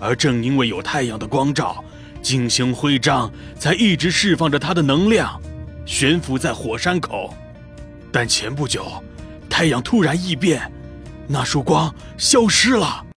而正因为有太阳的光照，金星徽章才一直释放着它的能量，悬浮在火山口。但前不久，太阳突然异变，那束光消失了。